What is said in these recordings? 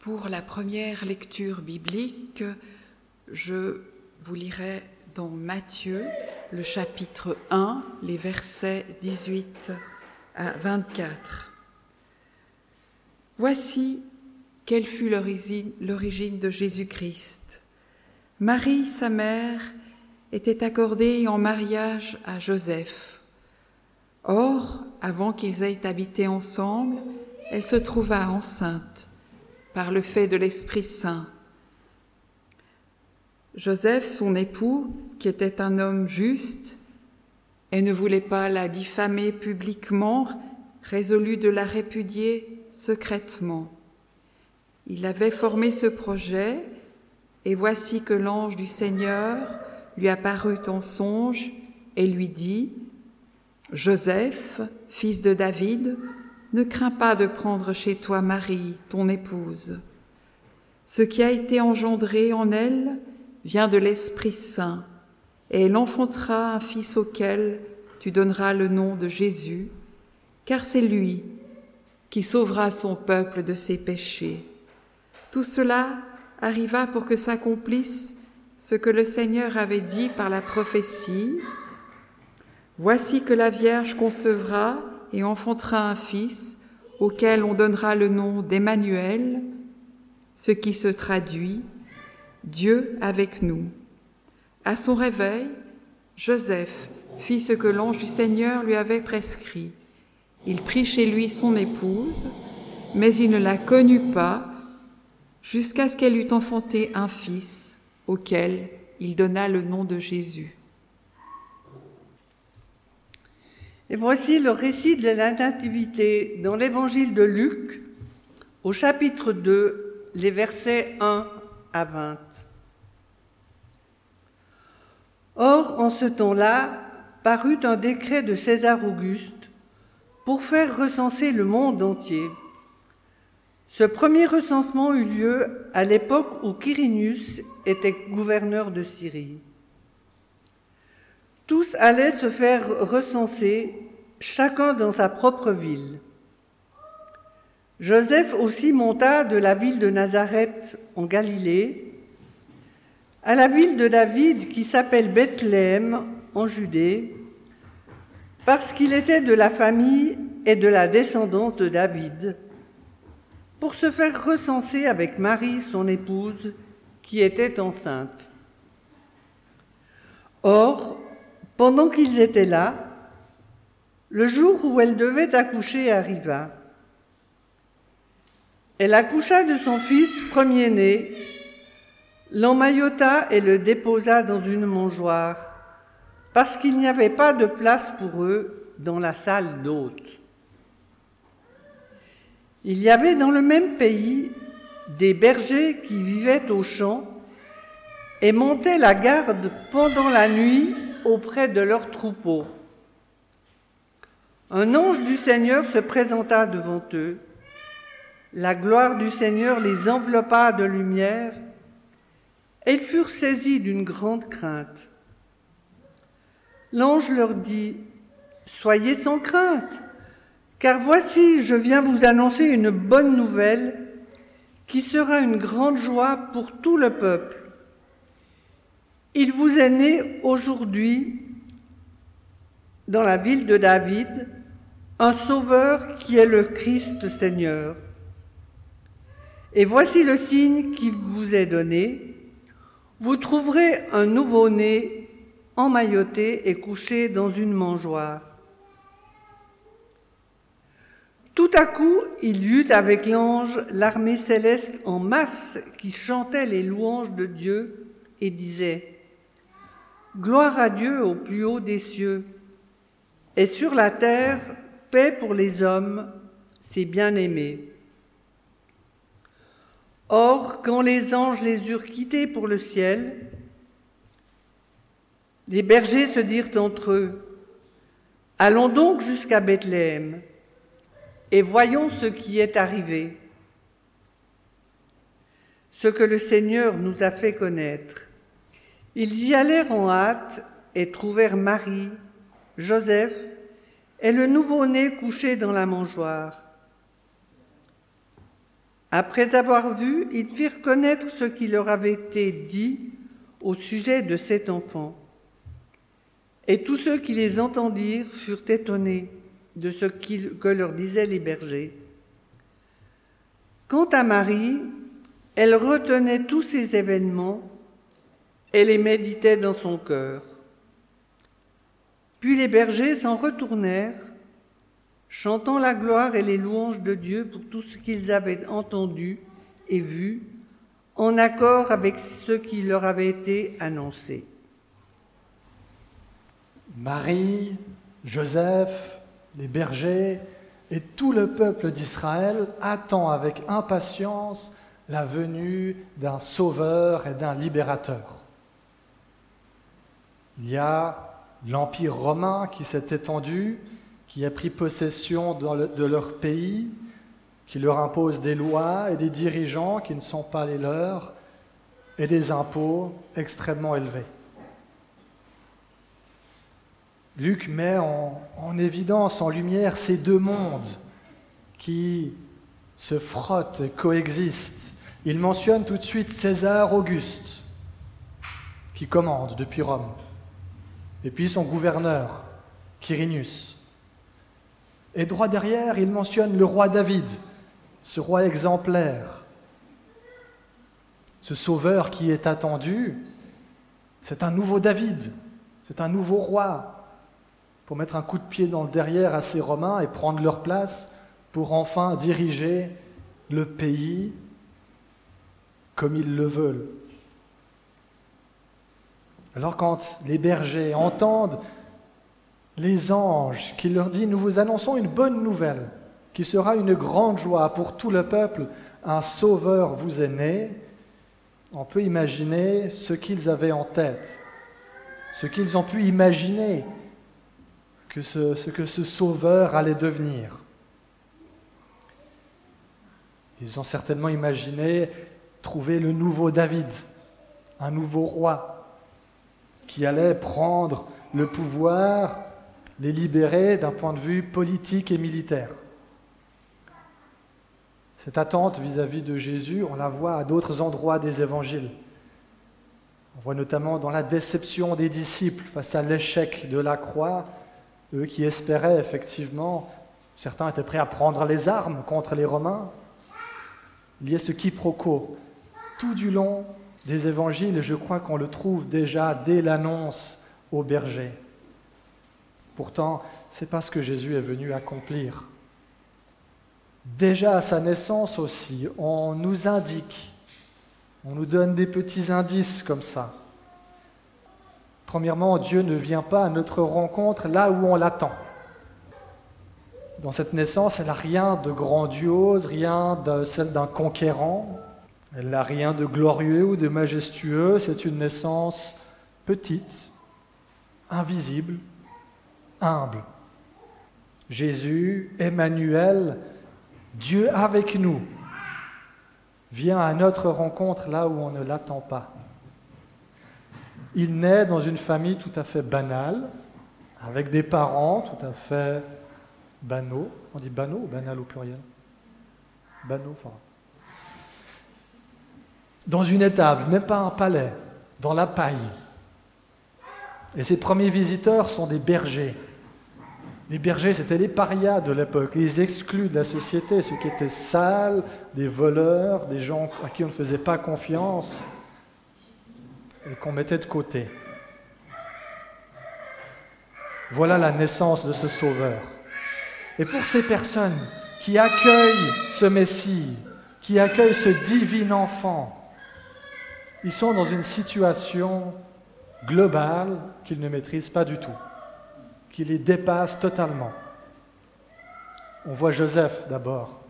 Pour la première lecture biblique, je vous lirai dans Matthieu, le chapitre 1, les versets 18 à 24. Voici quelle fut l'origine de Jésus-Christ. Marie, sa mère, était accordée en mariage à Joseph. Or, avant qu'ils aient habité ensemble, elle se trouva enceinte par le fait de l'Esprit Saint. Joseph, son époux, qui était un homme juste et ne voulait pas la diffamer publiquement, résolut de la répudier secrètement. Il avait formé ce projet, et voici que l'ange du Seigneur lui apparut en songe et lui dit, Joseph, fils de David, ne crains pas de prendre chez toi Marie, ton épouse. Ce qui a été engendré en elle vient de l'Esprit Saint, et elle enfantera un fils auquel tu donneras le nom de Jésus, car c'est lui qui sauvera son peuple de ses péchés. Tout cela arriva pour que s'accomplisse ce que le Seigneur avait dit par la prophétie. Voici que la Vierge concevra et enfantera un fils auquel on donnera le nom d'Emmanuel, ce qui se traduit Dieu avec nous. À son réveil, Joseph fit ce que l'ange du Seigneur lui avait prescrit. Il prit chez lui son épouse, mais il ne la connut pas jusqu'à ce qu'elle eût enfanté un fils auquel il donna le nom de Jésus. Et voici le récit de la Nativité dans l'évangile de Luc, au chapitre 2, les versets 1 à 20. Or, en ce temps-là, parut un décret de César Auguste pour faire recenser le monde entier. Ce premier recensement eut lieu à l'époque où Quirinius était gouverneur de Syrie. Tous allaient se faire recenser, chacun dans sa propre ville. Joseph aussi monta de la ville de Nazareth en Galilée à la ville de David qui s'appelle Bethléem en Judée, parce qu'il était de la famille et de la descendance de David, pour se faire recenser avec Marie, son épouse, qui était enceinte. Or, pendant qu'ils étaient là, le jour où elle devait accoucher arriva. Elle accoucha de son fils premier-né, l'emmaillota et le déposa dans une mangeoire, parce qu'il n'y avait pas de place pour eux dans la salle d'hôtes. Il y avait dans le même pays des bergers qui vivaient aux champs et montaient la garde pendant la nuit auprès de leurs troupeaux. Un ange du Seigneur se présenta devant eux. La gloire du Seigneur les enveloppa de lumière. Et ils furent saisis d'une grande crainte. L'ange leur dit, Soyez sans crainte, car voici, je viens vous annoncer une bonne nouvelle qui sera une grande joie pour tout le peuple. Il vous est né aujourd'hui dans la ville de David un sauveur qui est le Christ Seigneur. Et voici le signe qui vous est donné. Vous trouverez un nouveau-né emmailloté et couché dans une mangeoire. Tout à coup, il y eut avec l'ange l'armée céleste en masse qui chantait les louanges de Dieu et disait Gloire à Dieu au plus haut des cieux, et sur la terre, paix pour les hommes, ses bien-aimés. Or, quand les anges les eurent quittés pour le ciel, les bergers se dirent entre eux, Allons donc jusqu'à Bethléem et voyons ce qui est arrivé, ce que le Seigneur nous a fait connaître. Ils y allèrent en hâte et trouvèrent Marie, Joseph et le nouveau-né couché dans la mangeoire. Après avoir vu, ils firent connaître ce qui leur avait été dit au sujet de cet enfant. Et tous ceux qui les entendirent furent étonnés de ce que leur disaient les bergers. Quant à Marie, elle retenait tous ces événements et les méditait dans son cœur. Puis les bergers s'en retournèrent, chantant la gloire et les louanges de Dieu pour tout ce qu'ils avaient entendu et vu, en accord avec ce qui leur avait été annoncé. Marie, Joseph, les bergers et tout le peuple d'Israël attend avec impatience la venue d'un sauveur et d'un libérateur. Il y a l'Empire romain qui s'est étendu, qui a pris possession de leur pays, qui leur impose des lois et des dirigeants qui ne sont pas les leurs, et des impôts extrêmement élevés. Luc met en, en, évidence, en lumière ces deux mondes qui se frottent et coexistent. Il mentionne tout de suite César Auguste, qui commande depuis Rome et puis son gouverneur, Quirinius. Et droit derrière, il mentionne le roi David, ce roi exemplaire, ce sauveur qui est attendu. C'est un nouveau David, c'est un nouveau roi, pour mettre un coup de pied dans le derrière à ces Romains et prendre leur place pour enfin diriger le pays comme ils le veulent. Alors quand les bergers entendent les anges qui leur disent, nous vous annonçons une bonne nouvelle, qui sera une grande joie pour tout le peuple, un sauveur vous est né, on peut imaginer ce qu'ils avaient en tête, ce qu'ils ont pu imaginer que ce, ce que ce sauveur allait devenir. Ils ont certainement imaginé trouver le nouveau David, un nouveau roi, qui allait prendre le pouvoir, les libérer d'un point de vue politique et militaire. Cette attente vis-à-vis de Jésus, on la voit à d'autres endroits des évangiles. On voit notamment dans la déception des disciples face à l'échec de la croix, eux qui espéraient effectivement, certains étaient prêts à prendre les armes contre les Romains. Il y a ce quiproquo tout du long des évangiles, je crois qu'on le trouve déjà dès l'annonce au berger. Pourtant, c'est pas ce que Jésus est venu accomplir. Déjà à sa naissance aussi, on nous indique, on nous donne des petits indices comme ça. Premièrement, Dieu ne vient pas à notre rencontre là où on l'attend. Dans cette naissance, elle n'a rien de grandiose, rien de celle d'un conquérant, elle n'a rien de glorieux ou de majestueux, c'est une naissance petite, invisible, humble. Jésus, Emmanuel, Dieu avec nous, vient à notre rencontre là où on ne l'attend pas. Il naît dans une famille tout à fait banale, avec des parents tout à fait banaux. On dit banaux ou banal au pluriel? Banaux, enfin dans une étable, même pas un palais, dans la paille. Et ces premiers visiteurs sont des bergers. Les bergers, c'était les parias de l'époque, les exclus de la société, ceux qui étaient sales, des voleurs, des gens à qui on ne faisait pas confiance et qu'on mettait de côté. Voilà la naissance de ce Sauveur. Et pour ces personnes qui accueillent ce Messie, qui accueillent ce divin enfant, ils sont dans une situation globale qu'ils ne maîtrisent pas du tout, qui les dépasse totalement. On voit Joseph d'abord.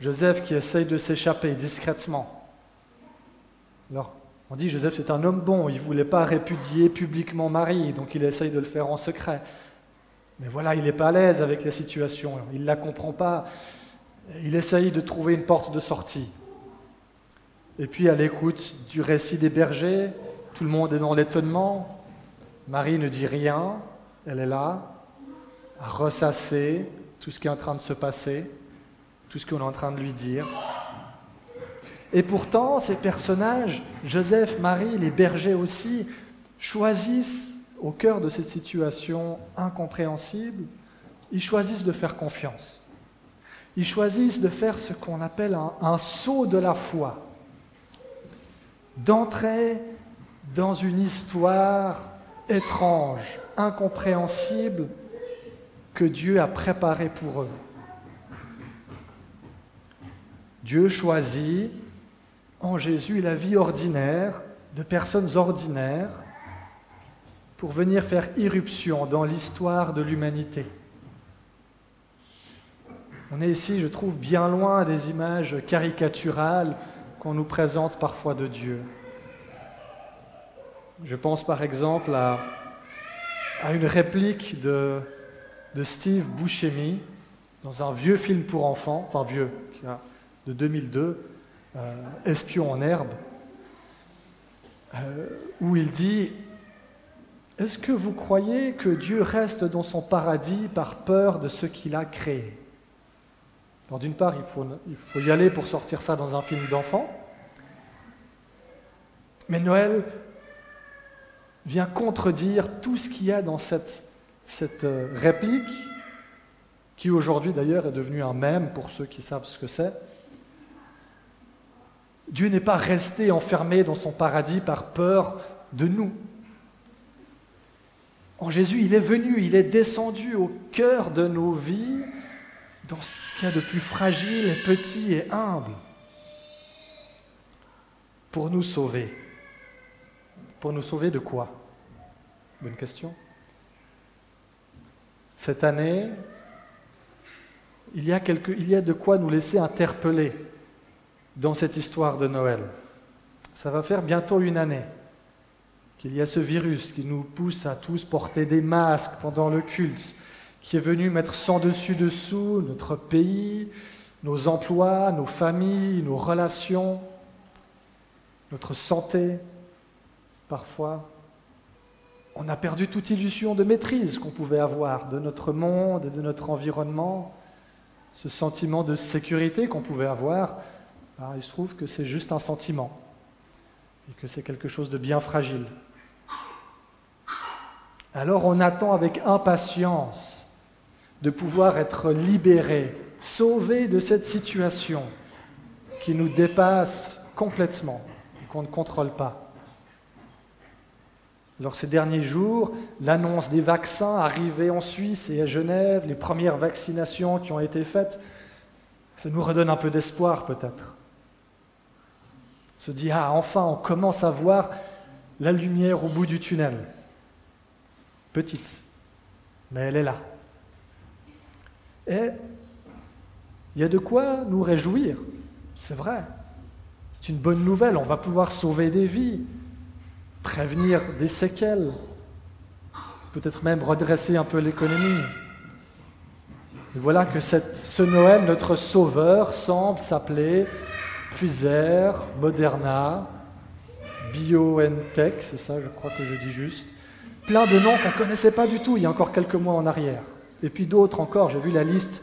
Joseph qui essaye de s'échapper discrètement. Alors, on dit Joseph c'est un homme bon, il ne voulait pas répudier publiquement Marie, donc il essaye de le faire en secret. Mais voilà, il n'est pas à l'aise avec la situation, il ne la comprend pas. Il essaye de trouver une porte de sortie. Et puis à l'écoute du récit des bergers, tout le monde est dans l'étonnement. Marie ne dit rien, elle est là, à ressasser tout ce qui est en train de se passer, tout ce qu'on est en train de lui dire. Et pourtant, ces personnages, Joseph, Marie, les bergers aussi, choisissent au cœur de cette situation incompréhensible, ils choisissent de faire confiance. Ils choisissent de faire ce qu'on appelle un, un, saut de la foi, d'entrer dans une histoire étrange, incompréhensible, que Dieu a préparée pour eux. Dieu choisit en Jésus la vie ordinaire de personnes ordinaires pour venir faire irruption dans l'histoire de l'humanité. On est ici, je trouve, bien loin des images caricaturales qu'on nous présente parfois de Dieu. Je pense par exemple à, une réplique de, de Steve Buscemi dans un vieux film pour enfants, enfin vieux, de 2002, euh, Espion en herbe, euh, où il dit Est-ce que vous croyez que Dieu reste dans son paradis par peur de ce qu'il a créé? Alors d'une part, il faut, y aller pour sortir ça dans un film d'enfant, mais Noël vient contredire tout ce qu'il y a dans cette, cette euh, réplique, qui aujourd'hui d'ailleurs est devenue un mème pour ceux qui savent ce que c'est. Dieu n'est pas resté enfermé dans son paradis par peur de nous. En Jésus, il est venu, il est descendu au cœur de nos vies, dans ce qu'il y a de plus fragile et petit et humble, pour nous sauver. Pour nous sauver de quoi? Bonne question. Cette année, il y, a il y a de quoi nous laisser interpeller dans cette histoire de Noël. Ça va faire bientôt une année qu'il y a ce virus qui nous pousse à tous porter des masques pendant le culte, qui est venu mettre sans dessus dessous notre pays, nos emplois, nos familles, nos relations, notre santé, parfois. On a perdu toute illusion de maîtrise qu'on pouvait avoir de notre monde et de notre environnement, ce sentiment de sécurité qu'on pouvait avoir ah, il se trouve que c'est juste un sentiment et que c'est quelque chose de bien fragile. Alors on attend avec impatience de pouvoir être libéré, sauvé de cette situation qui nous dépasse complètement qu'on ne contrôle pas. Alors ces derniers jours, l'annonce des vaccins arrivés en Suisse et à Genève, les premières vaccinations qui ont été faites, ça nous redonne un peu d'espoir peut-être se dit, ah, enfin, on commence à voir la lumière au bout du tunnel. Petite, mais elle est là. Et il y a de quoi nous réjouir, c'est vrai. C'est une bonne nouvelle, on va pouvoir sauver des vies, prévenir des séquelles, peut-être même redresser un peu l'économie. Et voilà que ce Noël, notre Sauveur semble s'appeler Pfizer, Moderna, BioNTech, c'est ça, je crois que je dis juste. Plein de noms qu'on ne connaissait pas du tout il y a encore quelques mois en arrière. Et puis d'autres encore, j'ai vu la liste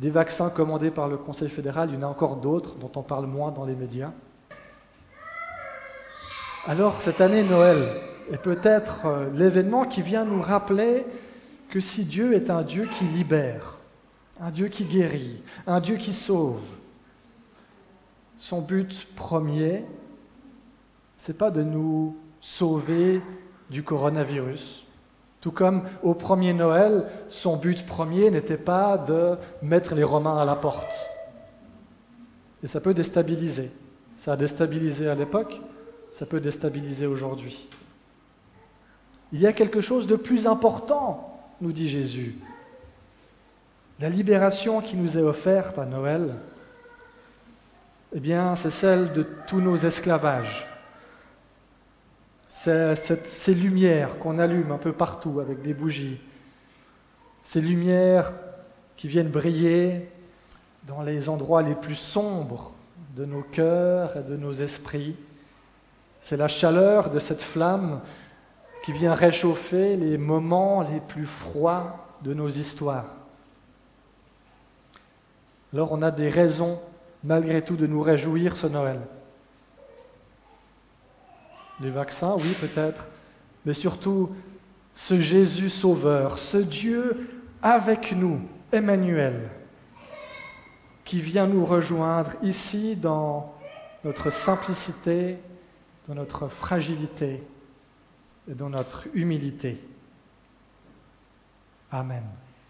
des vaccins commandés par le Conseil fédéral, il y en a encore d'autres dont on parle moins dans les médias. Alors cette année Noël est peut-être euh, l'événement qui vient nous rappeler que si Dieu est un Dieu qui libère, un Dieu qui guérit, un Dieu qui sauve, son but premier, c'est pas de nous sauver du coronavirus. Tout comme au premier Noël, son but premier n'était pas de mettre les Romains à la porte. Et ça peut déstabiliser. Ça a déstabilisé à l'époque, ça peut déstabiliser aujourd'hui. Il y a quelque chose de plus important, nous dit Jésus. La libération qui nous est offerte à Noël, eh bien, c'est celle de tous nos esclavages. Ces lumières qu'on allume un peu partout avec des bougies. Ces lumières qui viennent briller dans les endroits les plus sombres de nos cœurs et de nos esprits. C'est la chaleur de cette flamme qui vient réchauffer les moments les plus froids de nos histoires. Alors on a des raisons malgré tout de nous réjouir ce Noël. Des vaccins, oui peut-être, mais surtout ce Jésus sauveur, ce Dieu avec nous, Emmanuel, qui vient nous rejoindre ici dans notre simplicité, dans notre fragilité et dans notre humilité. Amen.